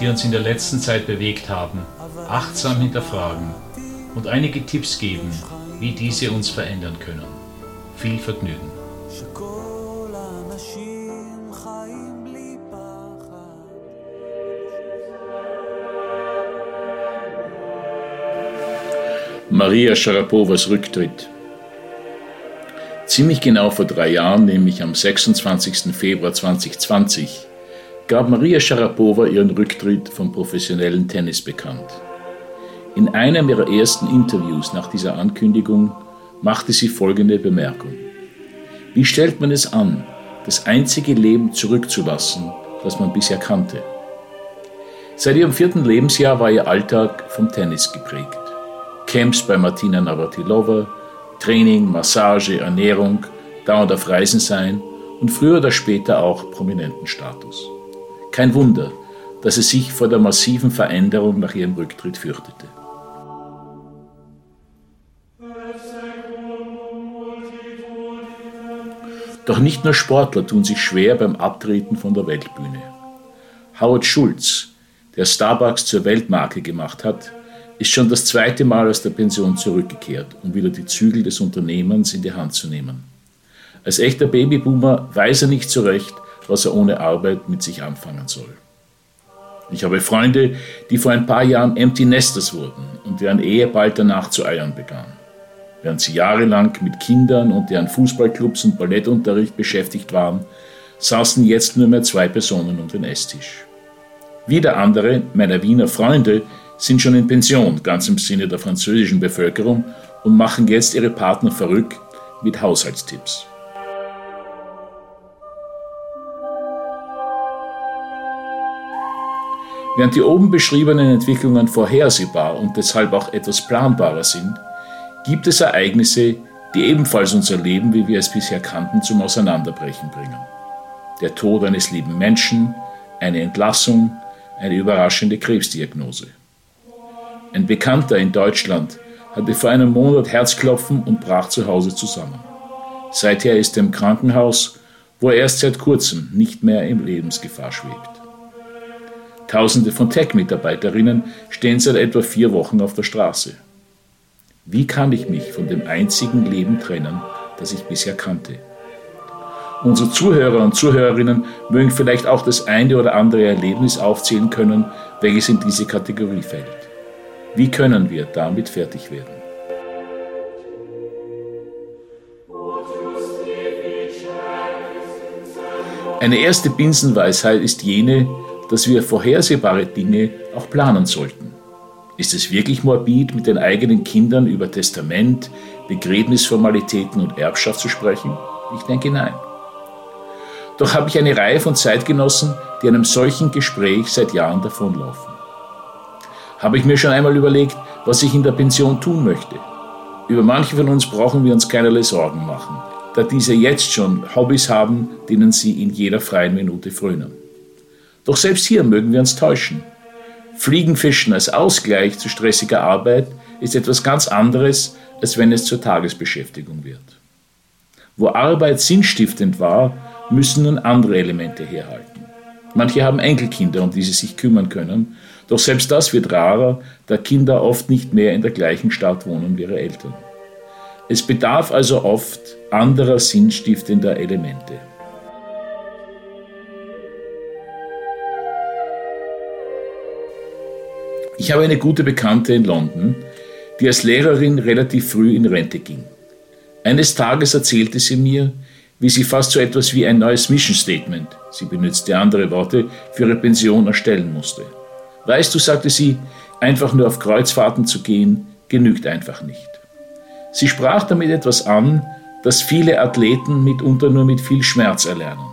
die uns in der letzten Zeit bewegt haben, achtsam hinterfragen und einige Tipps geben, wie diese uns verändern können. Viel Vergnügen. Maria Sharapovas Rücktritt. Ziemlich genau vor drei Jahren, nämlich am 26. Februar 2020, gab Maria Sharapova ihren Rücktritt vom professionellen Tennis bekannt. In einem ihrer ersten Interviews nach dieser Ankündigung machte sie folgende Bemerkung. Wie stellt man es an, das einzige Leben zurückzulassen, das man bisher kannte? Seit ihrem vierten Lebensjahr war ihr Alltag vom Tennis geprägt. Camps bei Martina Navratilova, Training, Massage, Ernährung, dauernd auf Reisen sein und früher oder später auch prominenten Status. Kein Wunder, dass es sich vor der massiven Veränderung nach ihrem Rücktritt fürchtete. Doch nicht nur Sportler tun sich schwer beim Abtreten von der Weltbühne. Howard Schulz, der Starbucks zur Weltmarke gemacht hat, ist schon das zweite Mal aus der Pension zurückgekehrt, um wieder die Zügel des Unternehmens in die Hand zu nehmen. Als echter Babyboomer weiß er nicht zurecht, was er ohne Arbeit mit sich anfangen soll. Ich habe Freunde, die vor ein paar Jahren Empty Nesters wurden und deren Ehe bald danach zu eiern begann. Während sie jahrelang mit Kindern und deren Fußballclubs und Ballettunterricht beschäftigt waren, saßen jetzt nur mehr zwei Personen um den Esstisch. Wieder andere, meiner Wiener Freunde, sind schon in Pension, ganz im Sinne der französischen Bevölkerung, und machen jetzt ihre Partner verrückt mit Haushaltstipps. Während die oben beschriebenen Entwicklungen vorhersehbar und deshalb auch etwas planbarer sind, gibt es Ereignisse, die ebenfalls unser Leben, wie wir es bisher kannten, zum Auseinanderbrechen bringen. Der Tod eines lieben Menschen, eine Entlassung, eine überraschende Krebsdiagnose. Ein Bekannter in Deutschland hatte vor einem Monat Herzklopfen und brach zu Hause zusammen. Seither ist er im Krankenhaus, wo er erst seit kurzem nicht mehr in Lebensgefahr schwebt. Tausende von Tech-Mitarbeiterinnen stehen seit etwa vier Wochen auf der Straße. Wie kann ich mich von dem einzigen Leben trennen, das ich bisher kannte? Unsere Zuhörer und Zuhörerinnen mögen vielleicht auch das eine oder andere Erlebnis aufzählen können, welches in diese Kategorie fällt. Wie können wir damit fertig werden? Eine erste Binsenweisheit ist jene, dass wir vorhersehbare Dinge auch planen sollten. Ist es wirklich morbid, mit den eigenen Kindern über Testament, Begräbnisformalitäten und Erbschaft zu sprechen? Ich denke nein. Doch habe ich eine Reihe von Zeitgenossen, die einem solchen Gespräch seit Jahren davonlaufen. Habe ich mir schon einmal überlegt, was ich in der Pension tun möchte. Über manche von uns brauchen wir uns keinerlei Sorgen machen, da diese jetzt schon Hobbys haben, denen sie in jeder freien Minute frönen. Doch selbst hier mögen wir uns täuschen. Fliegenfischen als Ausgleich zu stressiger Arbeit ist etwas ganz anderes, als wenn es zur Tagesbeschäftigung wird. Wo Arbeit sinnstiftend war, müssen nun andere Elemente herhalten. Manche haben Enkelkinder, um die sie sich kümmern können, doch selbst das wird rarer, da Kinder oft nicht mehr in der gleichen Stadt wohnen wie ihre Eltern. Es bedarf also oft anderer sinnstiftender Elemente. Ich habe eine gute Bekannte in London, die als Lehrerin relativ früh in Rente ging. Eines Tages erzählte sie mir, wie sie fast so etwas wie ein neues Mission Statement, sie benutzte andere Worte, für ihre Pension erstellen musste. Weißt du, sagte sie, einfach nur auf Kreuzfahrten zu gehen, genügt einfach nicht. Sie sprach damit etwas an, das viele Athleten mitunter nur mit viel Schmerz erlernen.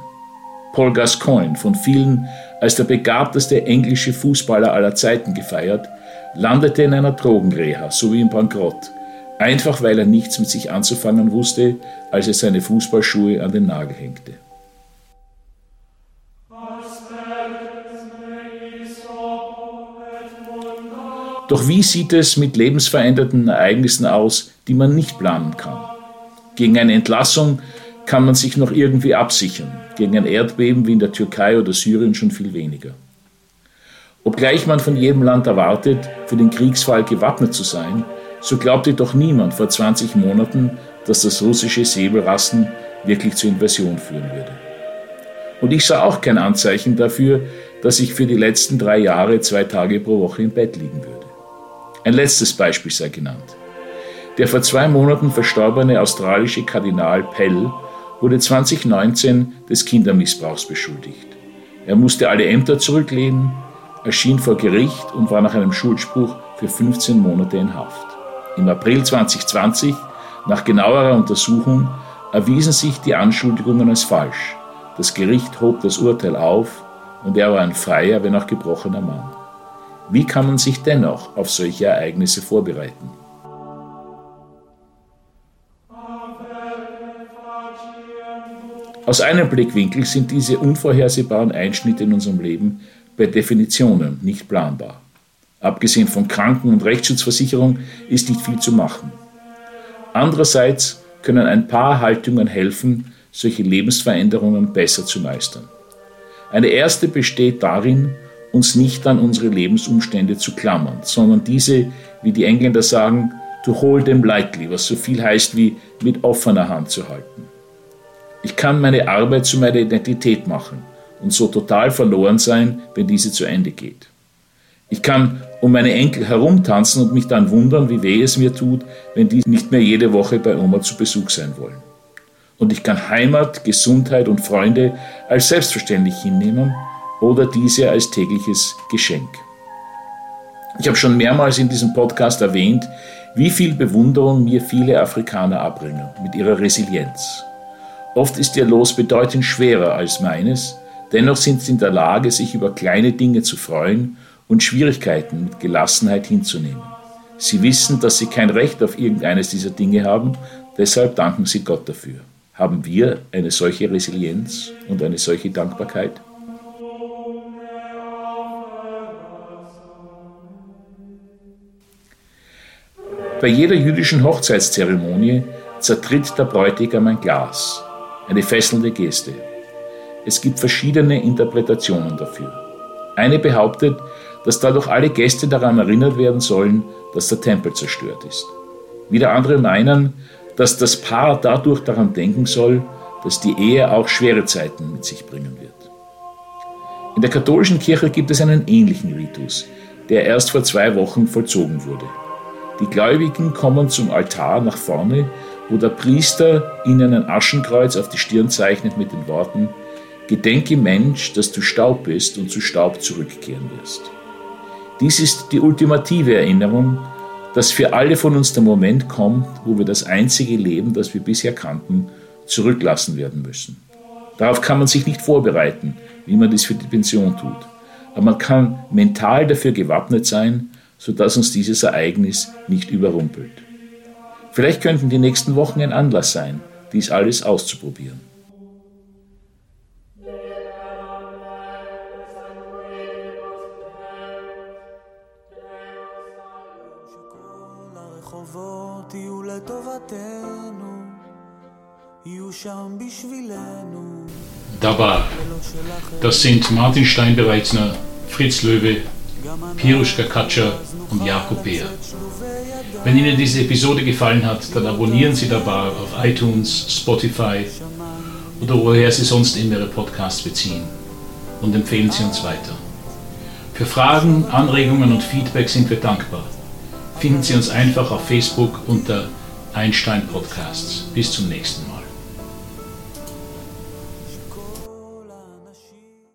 Paul Gascoigne, von vielen als der begabteste englische Fußballer aller Zeiten gefeiert, landete in einer Drogenreha, so wie im Bankrott, einfach weil er nichts mit sich anzufangen wusste, als er seine Fußballschuhe an den Nagel hängte. Doch wie sieht es mit lebensverändernden Ereignissen aus, die man nicht planen kann? Gegen eine Entlassung kann man sich noch irgendwie absichern, gegen ein Erdbeben wie in der Türkei oder Syrien schon viel weniger. Obgleich man von jedem Land erwartet, für den Kriegsfall gewappnet zu sein, so glaubte doch niemand vor 20 Monaten, dass das russische Säbelrassen wirklich zur Invasion führen würde. Und ich sah auch kein Anzeichen dafür, dass ich für die letzten drei Jahre zwei Tage pro Woche im Bett liegen würde. Ein letztes Beispiel sei genannt. Der vor zwei Monaten verstorbene australische Kardinal Pell wurde 2019 des Kindermissbrauchs beschuldigt. Er musste alle Ämter zurücklehnen, erschien vor Gericht und war nach einem Schuldspruch für 15 Monate in Haft. Im April 2020, nach genauerer Untersuchung, erwiesen sich die Anschuldigungen als falsch. Das Gericht hob das Urteil auf und er war ein freier, wenn auch gebrochener Mann. Wie kann man sich dennoch auf solche Ereignisse vorbereiten? Aus einem Blickwinkel sind diese unvorhersehbaren Einschnitte in unserem Leben per Definition nicht planbar. Abgesehen von Kranken- und Rechtsschutzversicherung ist nicht viel zu machen. Andererseits können ein paar Haltungen helfen, solche Lebensveränderungen besser zu meistern. Eine erste besteht darin, uns nicht an unsere Lebensumstände zu klammern, sondern diese, wie die Engländer sagen, to hold them lightly, was so viel heißt wie mit offener Hand zu halten. Ich kann meine Arbeit zu meiner Identität machen und so total verloren sein, wenn diese zu Ende geht. Ich kann um meine Enkel herumtanzen und mich dann wundern, wie weh es mir tut, wenn die nicht mehr jede Woche bei Oma zu Besuch sein wollen. Und ich kann Heimat, Gesundheit und Freunde als selbstverständlich hinnehmen oder diese als tägliches Geschenk. Ich habe schon mehrmals in diesem Podcast erwähnt, wie viel Bewunderung mir viele Afrikaner abbringen mit ihrer Resilienz. Oft ist ihr Los bedeutend schwerer als meines, dennoch sind sie in der Lage, sich über kleine Dinge zu freuen und Schwierigkeiten mit Gelassenheit hinzunehmen. Sie wissen, dass sie kein Recht auf irgendeines dieser Dinge haben, deshalb danken sie Gott dafür. Haben wir eine solche Resilienz und eine solche Dankbarkeit? Bei jeder jüdischen Hochzeitszeremonie zertritt der Bräutigam ein Glas eine fesselnde Geste. Es gibt verschiedene Interpretationen dafür. Eine behauptet, dass dadurch alle Gäste daran erinnert werden sollen, dass der Tempel zerstört ist. Wieder andere meinen, dass das Paar dadurch daran denken soll, dass die Ehe auch schwere Zeiten mit sich bringen wird. In der katholischen Kirche gibt es einen ähnlichen Ritus, der erst vor zwei Wochen vollzogen wurde. Die Gläubigen kommen zum Altar nach vorne wo der Priester ihnen ein Aschenkreuz auf die Stirn zeichnet mit den Worten, Gedenke Mensch, dass du Staub bist und zu Staub zurückkehren wirst. Dies ist die ultimative Erinnerung, dass für alle von uns der Moment kommt, wo wir das einzige Leben, das wir bisher kannten, zurücklassen werden müssen. Darauf kann man sich nicht vorbereiten, wie man dies für die Pension tut. Aber man kann mental dafür gewappnet sein, sodass uns dieses Ereignis nicht überrumpelt. Vielleicht könnten die nächsten Wochen ein Anlass sein, dies alles auszuprobieren. Dabar. Das sind Martin Steinbereitsner, Fritz Löwe, Piruschka Katscher und Jakob Beer. Wenn Ihnen diese Episode gefallen hat, dann abonnieren Sie dabei auf iTunes, Spotify oder woher Sie sonst immer Ihre Podcasts beziehen und empfehlen Sie uns weiter. Für Fragen, Anregungen und Feedback sind wir dankbar. Finden Sie uns einfach auf Facebook unter Einstein Podcasts. Bis zum nächsten Mal.